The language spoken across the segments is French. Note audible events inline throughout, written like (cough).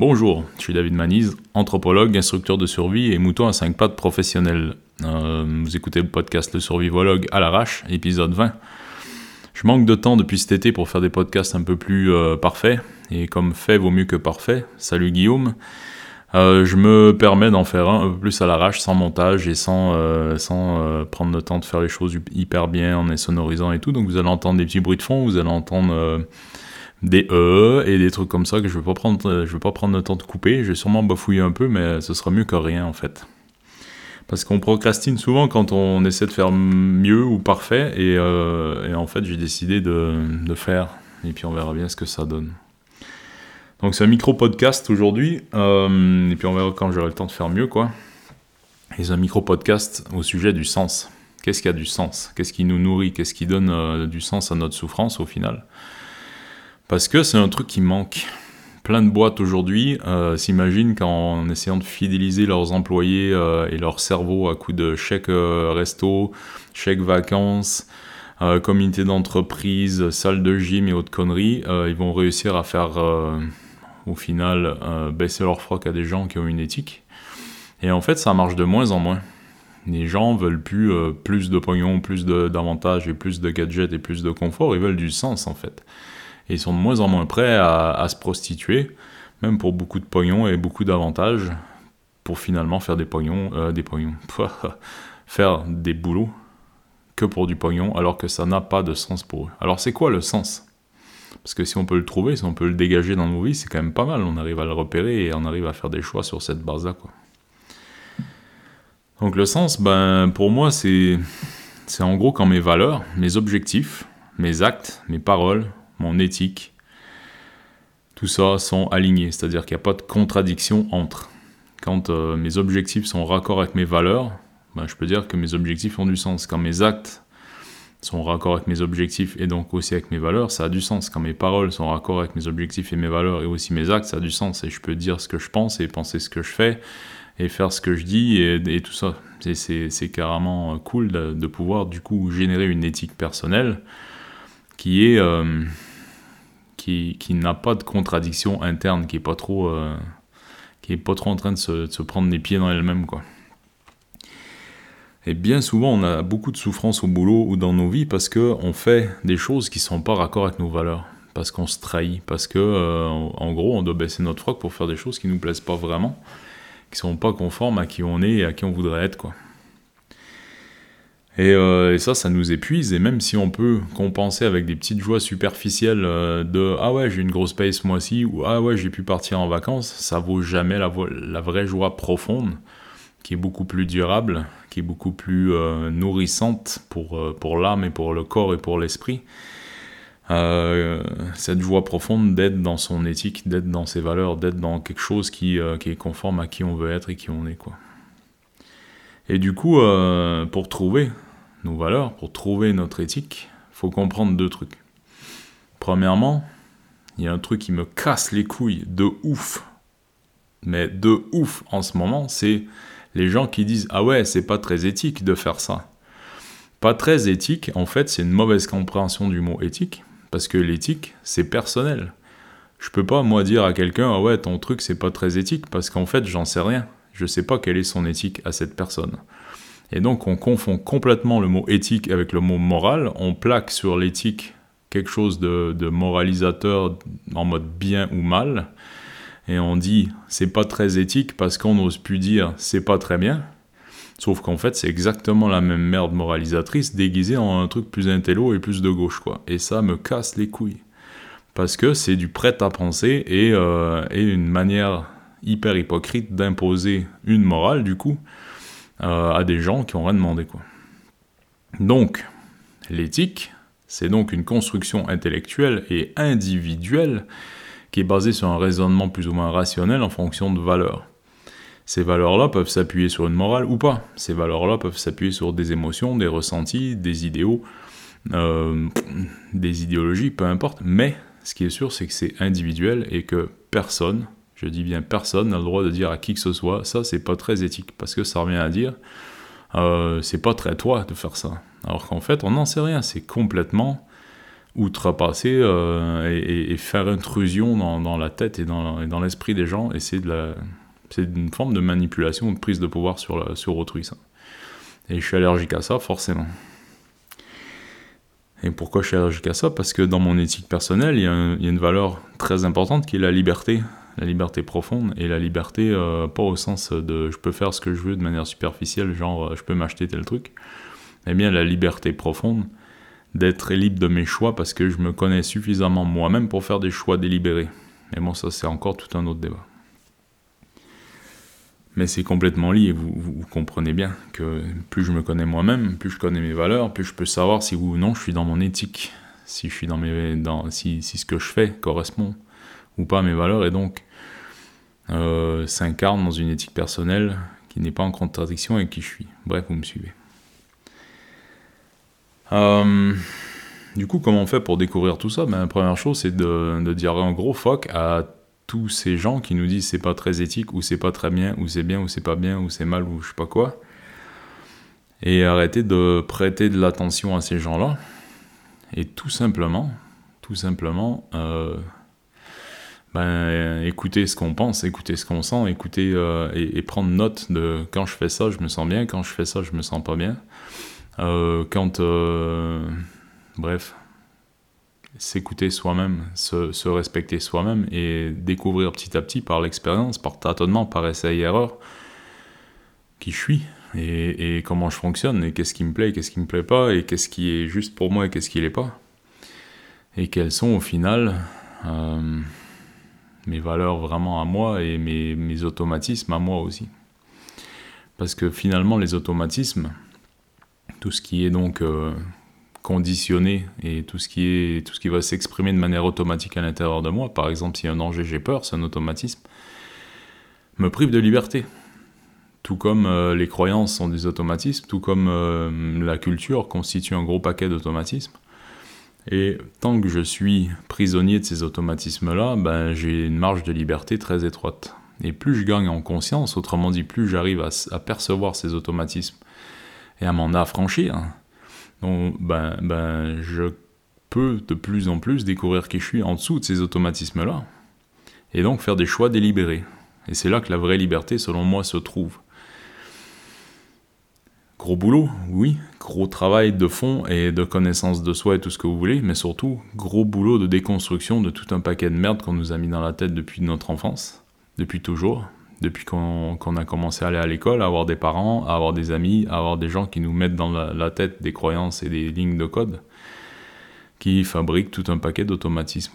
Bonjour, je suis David Manise, anthropologue, instructeur de survie et mouton à 5 pattes professionnel. Euh, vous écoutez le podcast Le Survivologue à l'arrache, épisode 20. Je manque de temps depuis cet été pour faire des podcasts un peu plus euh, parfaits, et comme fait vaut mieux que parfait, salut Guillaume. Euh, je me permets d'en faire un, un peu plus à l'arrache, sans montage et sans, sans prendre le temps de faire les choses hyper bien en les sonorisant et tout. Donc vous allez entendre des petits bruits de fond, vous allez entendre des E et des trucs comme ça que je vais pas prendre, je vais pas prendre le temps de couper. Je vais sûrement bafouiller un peu, mais ce sera mieux que rien en fait. Parce qu'on procrastine souvent quand on essaie de faire mieux ou parfait, et, euh, en fait j'ai décidé de, faire, et puis on verra bien ce que ça donne. Donc c'est un micro-podcast aujourd'hui, euh, et puis on verra quand j'aurai le temps de faire mieux quoi. Et c'est un micro-podcast au sujet du sens. Qu'est-ce qui a du sens? Qu'est-ce qui nous nourrit? Qu'est-ce qui donne euh, du sens à notre souffrance au final? Parce que c'est un truc qui manque. Plein de boîtes aujourd'hui euh, s'imaginent qu'en essayant de fidéliser leurs employés euh, et leur cerveau à coup de chèques euh, resto, chèques vacances, comité d'entreprise, salle de gym et autres conneries, ils vont réussir à faire au final baisser leur froc à des gens qui ont une éthique. Et en fait, ça marche de moins en moins. Les gens veulent plus plus de pognon, plus d'avantages et plus de gadgets et plus de confort, ils veulent du sens en fait. Et ils sont de moins en moins prêts à, se prostituer, même pour beaucoup de pognon et beaucoup d'avantages, pour finalement faire des pognons, euh, des pognons, (laughs) faire des boulots que pour du pognon, alors que ça n'a pas de sens pour eux. Alors c'est quoi le sens? Parce que si on peut le trouver, si on peut le dégager dans nos vies, c'est quand même pas mal. On arrive à le repérer et on arrive à faire des choix sur cette base-là. Donc le sens, ben pour moi, c'est c'est en gros quand mes valeurs, mes objectifs, mes actes, mes paroles, mon éthique, tout ça sont alignés, c'est-à-dire qu'il n'y a pas de contradiction entre. Quand euh, mes objectifs sont raccord avec mes valeurs, ben, je peux dire que mes objectifs ont du sens. Quand mes actes sont raccord avec mes objectifs et donc aussi avec mes valeurs, ça a du sens. Quand mes paroles sont raccord avec mes objectifs et mes valeurs et aussi mes actes, ça a du sens. Et je peux dire ce que je pense et penser ce que je fais et faire ce que je dis et, tout ça. C'est carrément euh, cool de, pouvoir du coup générer une éthique personnelle qui est... Euh, qui, n'a pas de contradiction interne, qui est pas trop, euh, qui est pas trop en train de se, prendre les pieds dans elle-même, quoi. Et bien souvent, on a beaucoup de souffrance au boulot ou dans nos vies parce que on fait des choses qui sont pas raccord avec nos valeurs, parce qu'on se trahit, parce que, euh, en gros, on doit baisser notre froc pour faire des choses qui nous plaisent pas vraiment, qui sont pas conformes à qui on est et à qui on voudrait être, quoi. Euh, et, ça, ça nous épuise. Et même si on peut compenser avec des petites joies superficielles euh, de ah ouais, j'ai une grosse paye ce mois-ci ou ah ouais, j'ai pu partir en vacances, ça vaut jamais la, la, vraie joie profonde, qui est beaucoup plus durable, qui est beaucoup plus euh, nourrissante pour, pour l'âme et pour le corps et pour l'esprit. cette joie profonde d'être dans son éthique, d'être dans ses valeurs, d'être dans quelque chose qui, qui, est conforme à qui on veut être et qui on est. quoi. Et du coup, pour trouver nos valeurs, pour trouver notre éthique, faut comprendre deux trucs. Premièrement, il y a un truc qui me casse les couilles de ouf, mais de ouf en ce moment, c'est les gens qui disent Ah ouais, c'est pas très éthique de faire ça. Pas très éthique, en fait, c'est une mauvaise compréhension du mot éthique, parce que l'éthique, c'est personnel. Je peux pas, moi, dire à quelqu'un Ah ouais, ton truc, c'est pas très éthique, parce qu'en fait, j'en sais rien. Je sais pas quelle est son éthique à cette personne. Et donc on confond complètement le mot éthique avec le mot moral, on plaque sur l'éthique quelque chose de, moralisateur en mode bien ou mal, et on dit c'est pas très éthique parce qu'on n'ose plus dire c'est pas très bien, sauf qu'en fait c'est exactement la même merde moralisatrice déguisée en un truc plus intello et plus de gauche quoi. Et ça me casse les couilles. Parce que c'est du prêt à penser et, euh, et une manière hyper hypocrite d'imposer une morale du coup euh, à des gens qui ont rien demandé. Quoi. Donc, l'éthique, c'est donc une construction intellectuelle et individuelle qui est basée sur un raisonnement plus ou moins rationnel en fonction de valeurs. Ces valeurs-là peuvent s'appuyer sur une morale ou pas. Ces valeurs-là peuvent s'appuyer sur des émotions, des ressentis, des idéaux, euh, des idéologies, peu importe. Mais ce qui est sûr, c'est que c'est individuel et que personne je dis bien personne n'a le droit de dire à qui que ce soit, ça c'est pas très éthique, parce que ça revient à dire, euh, c'est pas très toi de faire ça. Alors qu'en fait, on n'en sait rien, c'est complètement outrepasser euh, et, faire intrusion dans, la tête et dans, l'esprit des gens. Et c'est de la, c'est une forme de manipulation, de prise de pouvoir sur, sur autrui. Ça. Et je suis allergique à ça, forcément. Et pourquoi je suis allergique à ça? Parce que dans mon éthique personnelle, il y, a une valeur très importante qui est la liberté. La liberté profonde et la liberté, euh, pas au sens de je peux faire ce que je veux de manière superficielle, genre je peux m'acheter tel truc, mais bien la liberté profonde d'être libre de mes choix parce que je me connais suffisamment moi-même pour faire des choix délibérés. Mais bon, ça c'est encore tout un autre débat. Mais c'est complètement lié, vous, vous, comprenez bien que plus je me connais moi-même, plus je connais mes valeurs, plus je peux savoir si oui ou non je suis dans mon éthique, si je suis dans mes, dans, si, si ce que je fais correspond ou pas à mes valeurs et donc euh, s'incarne dans une éthique personnelle qui n'est pas en contradiction avec qui je suis. Bref, vous me suivez. Euh, du coup, comment on fait pour découvrir tout ça? Ben, La première chose, c'est de, dire un gros fuck à tous ces gens qui nous disent c'est pas très éthique, ou c'est pas très bien, ou c'est bien, ou c'est pas bien, ou c'est mal, ou je sais pas quoi. Et arrêter de prêter de l'attention à ces gens-là. Et tout simplement, tout simplement, euh, ben, écouter ce qu'on pense, écouter ce qu'on sent, écouter euh, et, prendre note de quand je fais ça, je me sens bien, quand je fais ça, je me sens pas bien. Euh, quand. bref, s'écouter soi-même, se, respecter soi-même et découvrir petit à petit par l'expérience, par tâtonnement, par essai et erreur, qui je suis et, comment je fonctionne et qu'est-ce qui me plaît, qu'est-ce qui me plaît pas et qu'est-ce qui est juste pour moi et qu'est-ce qui l'est pas. Et quelles sont au final euh, mes valeurs vraiment à moi et mes, automatismes à moi aussi. Parce que finalement les automatismes, tout ce qui est donc euh, conditionné et tout ce qui, est, tout ce qui va s'exprimer de manière automatique à l'intérieur de moi, par exemple, s'il y a un danger, j'ai peur, c'est un automatisme, me prive de liberté. Tout comme euh, les croyances sont des automatismes, tout comme euh, la culture constitue un gros paquet d'automatismes. Et tant que je suis prisonnier de ces automatismes-là, ben, j'ai une marge de liberté très étroite. Et plus je gagne en conscience, autrement dit, plus j'arrive à, percevoir ces automatismes et à m'en affranchir, ben, ben, je peux de plus en plus découvrir qui je suis en dessous de ces automatismes-là. Et donc faire des choix délibérés. Et c'est là que la vraie liberté, selon moi, se trouve. Gros boulot, oui, gros travail de fond et de connaissance de soi et tout ce que vous voulez, mais surtout gros boulot de déconstruction de tout un paquet de merde qu'on nous a mis dans la tête depuis notre enfance, depuis toujours, depuis qu'on a commencé à aller à l'école, à avoir des parents, à avoir des amis, à avoir des gens qui nous mettent dans la, tête des croyances et des lignes de code qui fabriquent tout un paquet d'automatismes.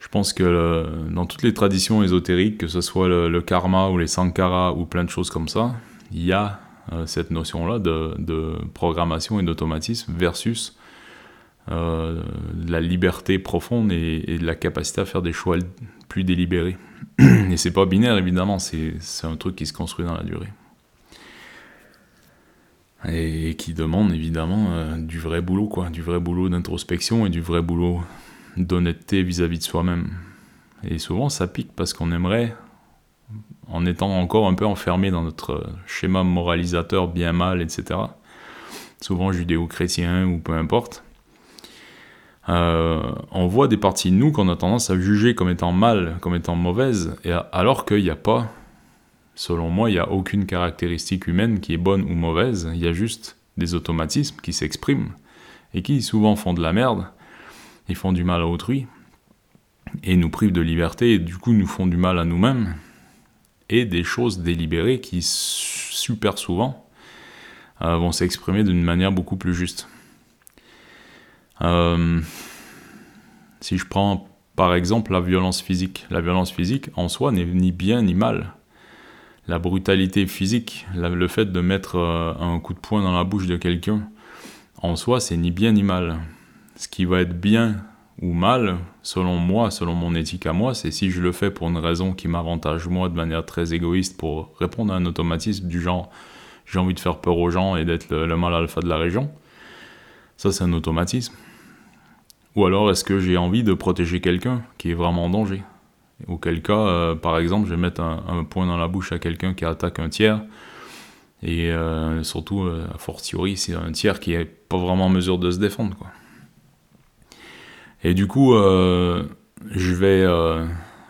Je pense que dans toutes les traditions ésotériques, que ce soit le, karma ou les sankaras ou plein de choses comme ça, il y a euh, cette notion-là de, programmation et d'automatisme versus euh, la liberté profonde et, et, la capacité à faire des choix plus délibérés. (clears throat) Et c'est pas binaire, évidemment, c'est un truc qui se construit dans la durée. Et, qui demande évidemment euh, du vrai boulot, quoi, du vrai boulot d'introspection et du vrai boulot d'honnêteté vis-à-vis de soi-même. Et souvent ça pique parce qu'on aimerait, en étant encore un peu enfermé dans notre schéma moralisateur bien-mal, etc., souvent judéo-chrétien ou peu importe, euh, on voit des parties de nous qu'on a tendance à juger comme étant mal, comme étant mauvaises, et alors qu'il n'y a pas, selon moi, il n'y a aucune caractéristique humaine qui est bonne ou mauvaise, il y a juste des automatismes qui s'expriment, et qui souvent font de la merde, ils font du mal à autrui, et nous privent de liberté, et du coup nous font du mal à nous-mêmes, et des choses délibérées qui, super souvent, euh, vont s'exprimer d'une manière beaucoup plus juste. Euh, si je prends par exemple la violence physique, la violence physique en soi n'est ni bien ni mal. La brutalité physique, le fait de mettre euh, un coup de poing dans la bouche de quelqu'un, en soi c'est ni bien ni mal. Ce qui va être bien ou mal, selon moi, selon mon éthique à moi, c'est si je le fais pour une raison qui m'avantage moi de manière très égoïste pour répondre à un automatisme du genre j'ai envie de faire peur aux gens et d'être le, mal alpha de la région. Ça c'est un automatisme. Ou alors est-ce que j'ai envie de protéger quelqu'un qui est vraiment en danger? Auquel cas, euh, par exemple, je vais mettre un, point dans la bouche à quelqu'un qui attaque un tiers. Et euh, surtout, euh, a fortiori, c'est un tiers qui n'est pas vraiment en mesure de se défendre. Quoi. Et du coup, euh, je, vais, euh,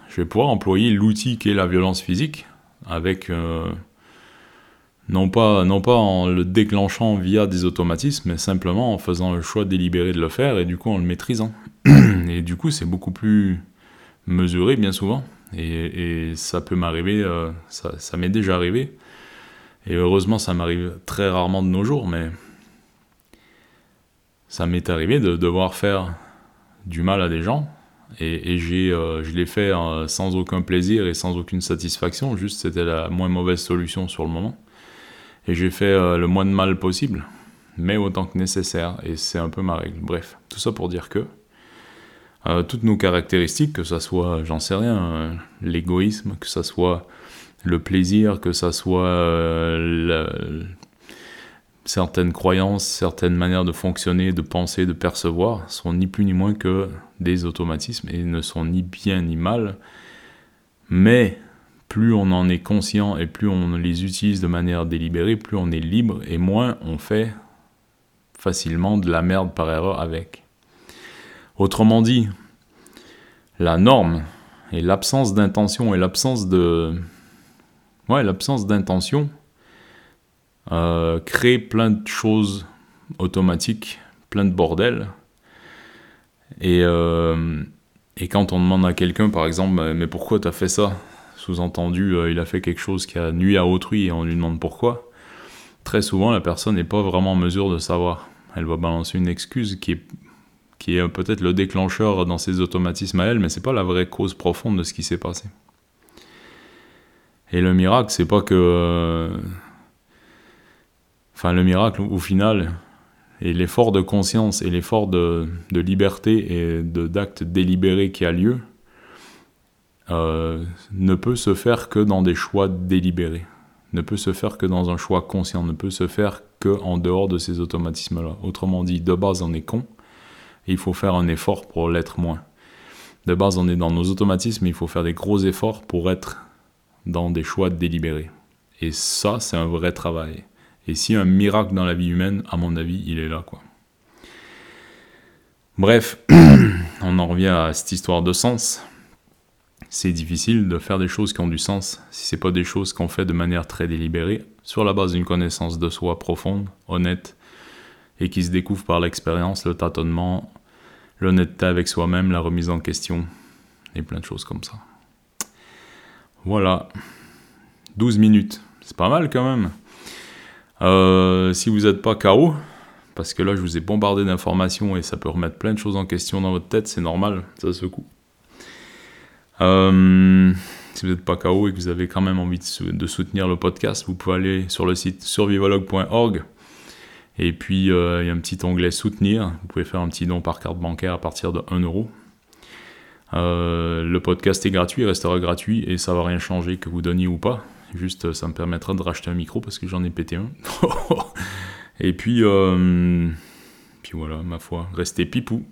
je vais pouvoir employer l'outil qui est la violence physique avec non pas, non pas en le déclenchant via des automatismes, mais simplement en faisant le choix délibéré de le faire et du coup en le maîtrisant. (clears throat) et du coup, c'est beaucoup plus mesuré bien souvent. Et, ça peut m'arriver, euh, ça, m'est déjà arrivé. Et heureusement, ça m'arrive très rarement de nos jours, mais ça m'est arrivé de devoir faire du mal à des gens. Et, euh, je l'ai fait euh, sans aucun plaisir et sans aucune satisfaction, juste c'était la moins mauvaise solution sur le moment. Et j'ai fait euh, le moins de mal possible, mais autant que nécessaire. Et c'est un peu ma règle. Bref, tout ça pour dire que toutes nos caractéristiques, que ça soit, j'en sais rien, l'égoïsme, que ça soit le plaisir, que ça soit certaines croyances, certaines manières de fonctionner, de penser, de percevoir, sont ni plus ni moins que des automatismes et ne sont ni bien ni mal. Mais plus on en est conscient et plus on les utilise de manière délibérée, plus on est libre et moins on fait facilement de la merde par erreur avec. Autrement dit, la norme et l'absence d'intention et l'absence de... Ouais, l'absence d'intention euh, crée plein de choses automatiques, plein de bordel. Et, euh, et quand on demande à quelqu'un, par exemple, mais pourquoi t'as fait ça? Sous-entendu, euh, il a fait quelque chose qui a nuit à autrui et on lui demande pourquoi. Très souvent, la personne n'est pas vraiment en mesure de savoir. Elle va balancer une excuse qui est, qui est peut-être le déclencheur dans ses automatismes à elle, mais c'est pas la vraie cause profonde de ce qui s'est passé. Et le miracle, c'est pas que. Enfin, le miracle, au final, et l'effort de conscience et l'effort de, liberté et d'acte délibéré qui a lieu, euh, ne peut se faire que dans des choix délibérés, ne peut se faire que dans un choix conscient, ne peut se faire que en dehors de ces automatismes-là. Autrement dit, de base, on est con, et il faut faire un effort pour l'être moins. De base, on est dans nos automatismes, et il faut faire des gros efforts pour être dans des choix délibérés. Et ça, c'est un vrai travail. Et si un miracle dans la vie humaine, à mon avis, il est là, quoi. Bref, (clears throat) on en revient à cette histoire de sens c'est difficile de faire des choses qui ont du sens si c'est pas des choses qu'on fait de manière très délibérée, sur la base d'une connaissance de soi profonde, honnête, et qui se découvre par l'expérience, le tâtonnement, l'honnêteté avec soi-même, la remise en question, et plein de choses comme ça. Voilà. 12 minutes. C'est pas mal quand même. Euh, si vous n'êtes pas KO, parce que là je vous ai bombardé d'informations et ça peut remettre plein de choses en question dans votre tête, c'est normal, ça secoue. Euh, si vous n'êtes pas KO et que vous avez quand même envie de, soutenir le podcast, vous pouvez aller sur le site survivologue.org. Et puis, euh, il y a un petit onglet soutenir. Vous pouvez faire un petit don par carte bancaire à partir de 1 euro. Euh, le podcast est gratuit, il restera gratuit et ça va rien changer que vous donniez ou pas. Juste, ça me permettra de racheter un micro parce que j'en ai pété un. (laughs) et puis, puis voilà, ma foi, restez pipou.